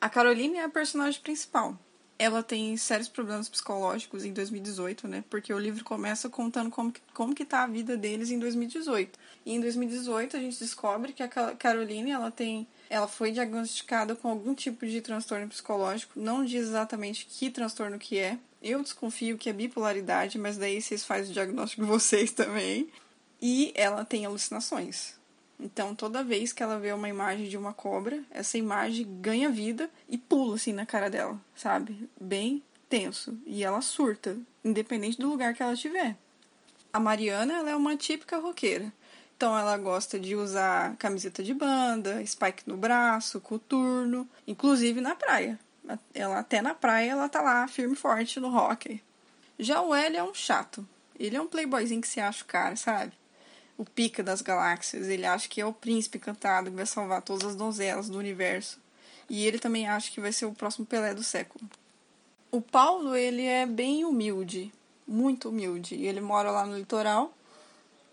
A Caroline é a personagem principal. Ela tem sérios problemas psicológicos em 2018, né? Porque o livro começa contando como que, como que tá a vida deles em 2018. E em 2018 a gente descobre que a Caroline, ela tem ela foi diagnosticada com algum tipo de transtorno psicológico, não diz exatamente que transtorno que é. Eu desconfio que é bipolaridade, mas daí vocês fazem o diagnóstico vocês também. E ela tem alucinações. Então, toda vez que ela vê uma imagem de uma cobra, essa imagem ganha vida e pula assim na cara dela, sabe? Bem tenso. E ela surta, independente do lugar que ela estiver. A Mariana, ela é uma típica roqueira. Então, ela gosta de usar camiseta de banda, spike no braço, coturno, inclusive na praia. Ela até na praia ela tá lá firme e forte no rock. Já o L é um chato. Ele é um playboyzinho que se acha o cara, sabe? O pica das galáxias. Ele acha que é o príncipe encantado que vai salvar todas as donzelas do universo. E ele também acha que vai ser o próximo Pelé do século. O Paulo, ele é bem humilde, muito humilde. Ele mora lá no litoral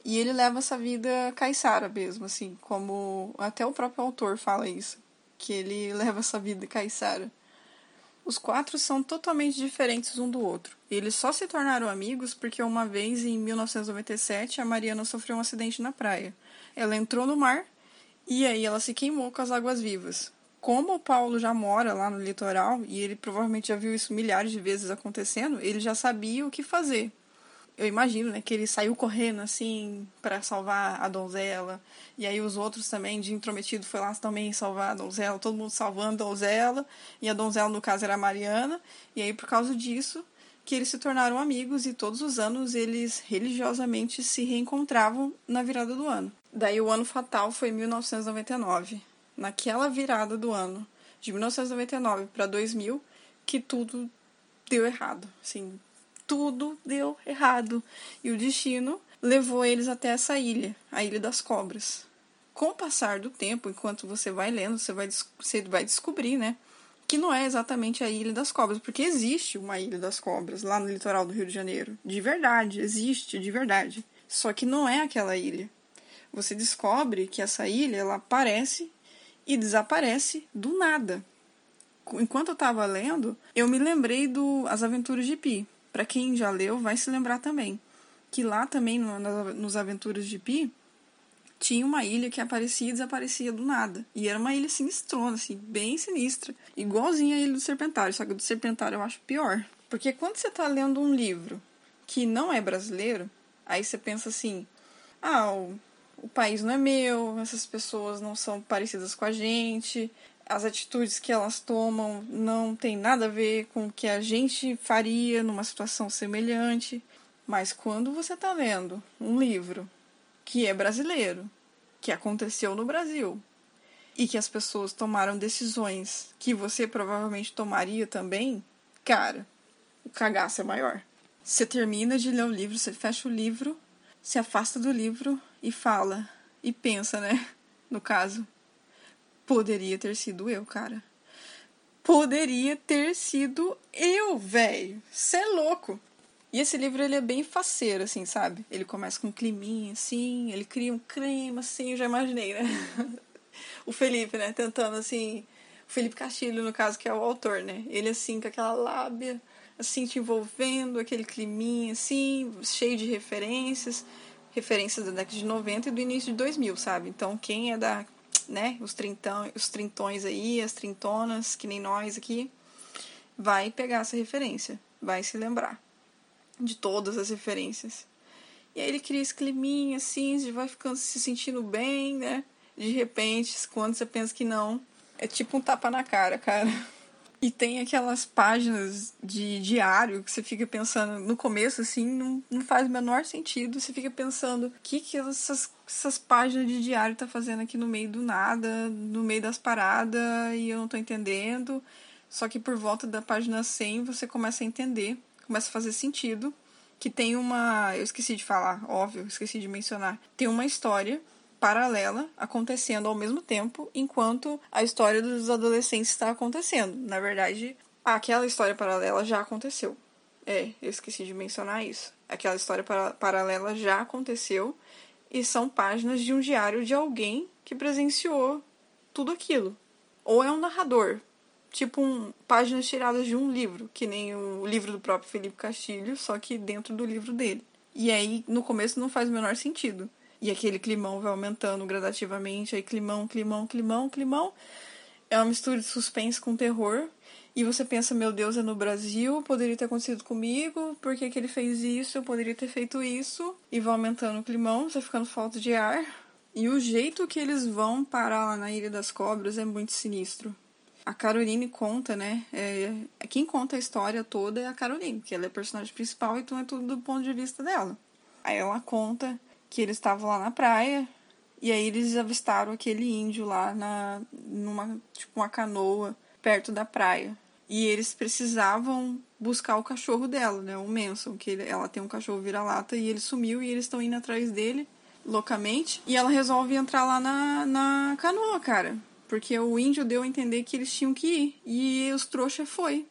e ele leva essa vida caiçara mesmo, assim, como até o próprio autor fala isso, que ele leva essa vida caiçara. Os quatro são totalmente diferentes um do outro. Eles só se tornaram amigos porque uma vez, em 1997, a Mariana sofreu um acidente na praia. Ela entrou no mar e aí ela se queimou com as águas vivas. Como o Paulo já mora lá no litoral e ele provavelmente já viu isso milhares de vezes acontecendo, ele já sabia o que fazer eu imagino, né, que ele saiu correndo assim para salvar a donzela. E aí os outros também de intrometido foi lá também salvar a donzela, todo mundo salvando a donzela, e a donzela no caso era a Mariana. E aí por causa disso que eles se tornaram amigos e todos os anos eles religiosamente se reencontravam na virada do ano. Daí o ano fatal foi 1999. Naquela virada do ano, de 1999 para 2000, que tudo deu errado. Assim, tudo deu errado. E o destino levou eles até essa ilha, a Ilha das Cobras. Com o passar do tempo, enquanto você vai lendo, você vai, você vai descobrir, né? Que não é exatamente a Ilha das Cobras, porque existe uma Ilha das Cobras lá no litoral do Rio de Janeiro. De verdade, existe, de verdade. Só que não é aquela ilha. Você descobre que essa ilha ela aparece e desaparece do nada. Enquanto eu estava lendo, eu me lembrei do As Aventuras de Pi, para quem já leu, vai se lembrar também que lá também, no, nos Aventuras de Pi, tinha uma ilha que aparecia e desaparecia do nada. E era uma ilha sinistrona, assim, bem sinistra. Igualzinha a Ilha do Serpentário, só que do Serpentário eu acho pior. Porque quando você está lendo um livro que não é brasileiro, aí você pensa assim: ah, o, o país não é meu, essas pessoas não são parecidas com a gente, as atitudes que elas tomam não tem nada a ver com o que a gente faria numa situação semelhante. Mas quando você está lendo um livro que é brasileiro, que aconteceu no Brasil, e que as pessoas tomaram decisões que você provavelmente tomaria também, cara, o cagaço é maior. Você termina de ler o livro, você fecha o livro, se afasta do livro e fala, e pensa, né? No caso, Poderia ter sido eu, cara. Poderia ter sido eu, velho. Cê é louco. E esse livro ele é bem faceiro, assim, sabe? Ele começa com um climinha, assim, ele cria um clima, assim, eu já imaginei, né? o Felipe, né, tentando, assim, o Felipe Castilho, no caso, que é o autor, né? Ele, assim, com aquela lábia, assim, te envolvendo, aquele climinha, assim, cheio de referências, referências da década de 90 e do início de 2000, sabe? Então, quem é da né, os, trintão, os trintões aí, as trintonas, que nem nós aqui, vai pegar essa referência, vai se lembrar de todas as referências. E aí ele cria esse climinha assim, vai ficando se sentindo bem, né? De repente, quando você pensa que não, é tipo um tapa na cara, cara. E tem aquelas páginas de diário que você fica pensando, no começo, assim, não, não faz o menor sentido. Você fica pensando, o que, que essas, essas páginas de diário tá fazendo aqui no meio do nada, no meio das paradas, e eu não tô entendendo. Só que por volta da página 100 você começa a entender, começa a fazer sentido. Que tem uma. Eu esqueci de falar, óbvio, esqueci de mencionar. Tem uma história paralela acontecendo ao mesmo tempo, enquanto a história dos adolescentes está acontecendo. Na verdade, aquela história paralela já aconteceu. É, eu esqueci de mencionar isso. Aquela história para paralela já aconteceu e são páginas de um diário de alguém que presenciou tudo aquilo. Ou é um narrador, tipo um, páginas tiradas de um livro, que nem o livro do próprio Felipe Castilho, só que dentro do livro dele. E aí, no começo, não faz o menor sentido. E aquele climão vai aumentando gradativamente, aí climão, climão, climão, climão. É uma mistura de suspense com terror. E você pensa, meu Deus, é no Brasil, poderia ter acontecido comigo, por que, que ele fez isso? Eu poderia ter feito isso. E vai aumentando o climão, você ficando falta de ar. E o jeito que eles vão parar lá na Ilha das Cobras é muito sinistro. A Caroline conta, né? É, quem conta a história toda é a Caroline, que ela é a personagem principal, então é tudo do ponto de vista dela. Aí ela conta que eles estavam lá na praia, e aí eles avistaram aquele índio lá na numa tipo uma canoa perto da praia. E eles precisavam buscar o cachorro dela, né, o Manson, que ele, ela tem um cachorro vira-lata e ele sumiu e eles estão indo atrás dele loucamente. E ela resolve entrar lá na, na canoa, cara. Porque o índio deu a entender que eles tinham que ir. E os trouxas foi.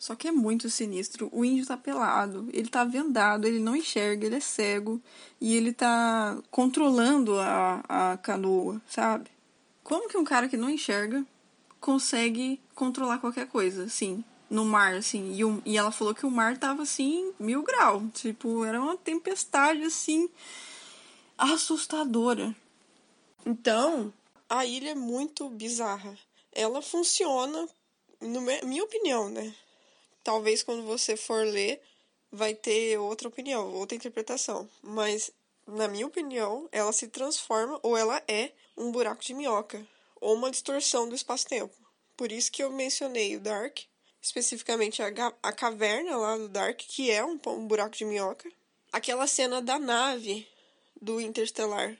Só que é muito sinistro. O índio tá pelado, ele tá vendado, ele não enxerga, ele é cego. E ele tá controlando a, a canoa, sabe? Como que um cara que não enxerga consegue controlar qualquer coisa, assim, no mar, assim. E, um, e ela falou que o mar tava, assim, mil graus. Tipo, era uma tempestade, assim, assustadora. Então, a ilha é muito bizarra. Ela funciona, na minha opinião, né? Talvez quando você for ler, vai ter outra opinião, outra interpretação. Mas, na minha opinião, ela se transforma ou ela é um buraco de minhoca ou uma distorção do espaço-tempo. Por isso que eu mencionei o Dark, especificamente a, a caverna lá do Dark, que é um, um buraco de minhoca. Aquela cena da nave do Interstellar,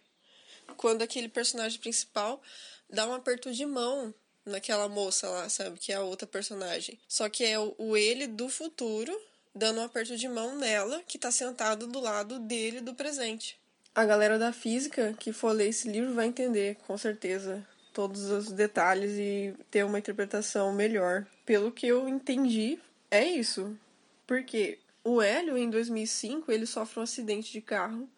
quando aquele personagem principal dá um aperto de mão naquela moça lá, sabe? Que é a outra personagem. Só que é o, o ele do futuro dando um aperto de mão nela, que tá sentado do lado dele do presente. A galera da física que for ler esse livro vai entender, com certeza, todos os detalhes e ter uma interpretação melhor. Pelo que eu entendi, é isso. Porque o Hélio, em 2005, ele sofre um acidente de carro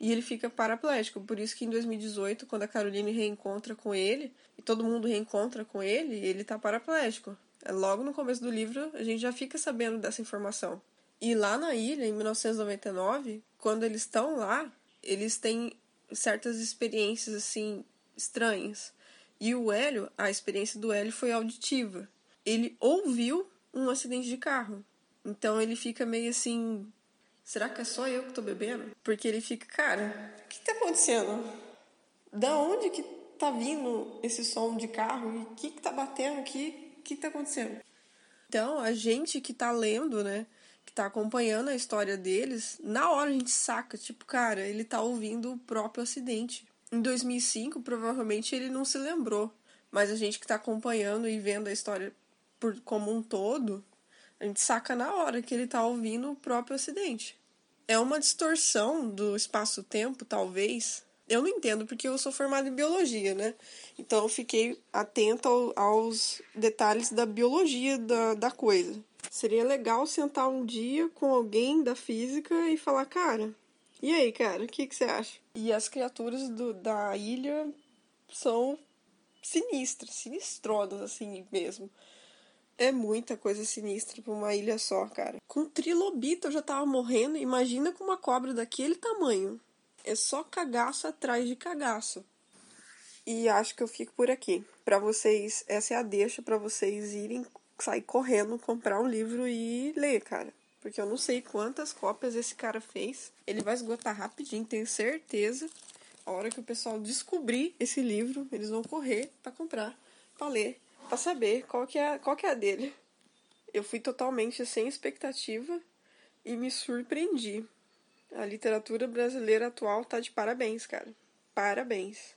e ele fica paraplégico. Por isso que em 2018, quando a Caroline reencontra com ele, e todo mundo reencontra com ele, ele tá paraplégico. É logo no começo do livro, a gente já fica sabendo dessa informação. E lá na ilha, em 1999, quando eles estão lá, eles têm certas experiências assim estranhas. E o Hélio, a experiência do Hélio foi auditiva. Ele ouviu um acidente de carro. Então ele fica meio assim, será que é só eu que tô bebendo? Porque ele fica, cara, o que tá acontecendo? Da onde que tá vindo esse som de carro? E o que que tá batendo aqui? O que tá acontecendo? Então, a gente que tá lendo, né, que tá acompanhando a história deles, na hora a gente saca, tipo, cara, ele tá ouvindo o próprio acidente. Em 2005, provavelmente ele não se lembrou, mas a gente que está acompanhando e vendo a história por como um todo, a gente saca na hora que ele está ouvindo o próprio acidente. É uma distorção do espaço-tempo, talvez. Eu não entendo porque eu sou formada em biologia, né? Então eu fiquei atenta ao, aos detalhes da biologia da, da coisa. Seria legal sentar um dia com alguém da física e falar, cara, e aí, cara, o que, que você acha? E as criaturas do, da ilha são sinistras, sinistronas, assim mesmo. É muita coisa sinistra pra uma ilha só, cara. Com trilobita eu já tava morrendo, imagina com uma cobra daquele tamanho. É só cagaço atrás de cagaço. E acho que eu fico por aqui. Para vocês, essa é a deixa para vocês irem sair correndo, comprar um livro e ler, cara porque eu não sei quantas cópias esse cara fez. Ele vai esgotar rapidinho, tenho certeza. A hora que o pessoal descobrir esse livro, eles vão correr para comprar, para ler, para saber qual que é, qual que é a dele. Eu fui totalmente sem expectativa e me surpreendi. A literatura brasileira atual tá de parabéns, cara. Parabéns.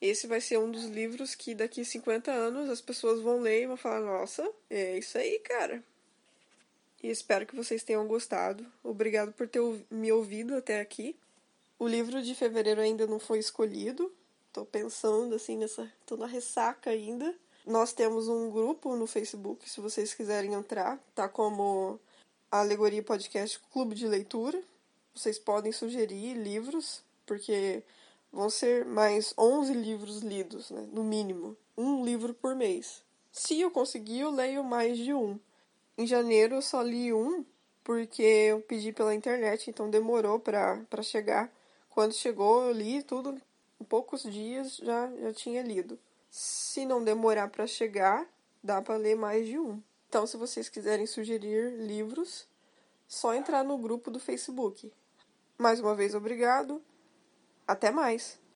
Esse vai ser um dos livros que daqui 50 anos as pessoas vão ler e vão falar: Nossa, é isso aí, cara e espero que vocês tenham gostado. Obrigado por ter me ouvido até aqui. O livro de fevereiro ainda não foi escolhido. Tô pensando assim nessa, tô na ressaca ainda. Nós temos um grupo no Facebook, se vocês quiserem entrar, tá como Alegoria Podcast Clube de Leitura. Vocês podem sugerir livros, porque vão ser mais 11 livros lidos, né, no mínimo, um livro por mês. Se eu conseguir, eu leio mais de um. Em janeiro eu só li um, porque eu pedi pela internet, então demorou para chegar. Quando chegou, eu li tudo, em poucos dias já, já tinha lido. Se não demorar para chegar, dá para ler mais de um. Então, se vocês quiserem sugerir livros, só entrar no grupo do Facebook. Mais uma vez, obrigado. Até mais!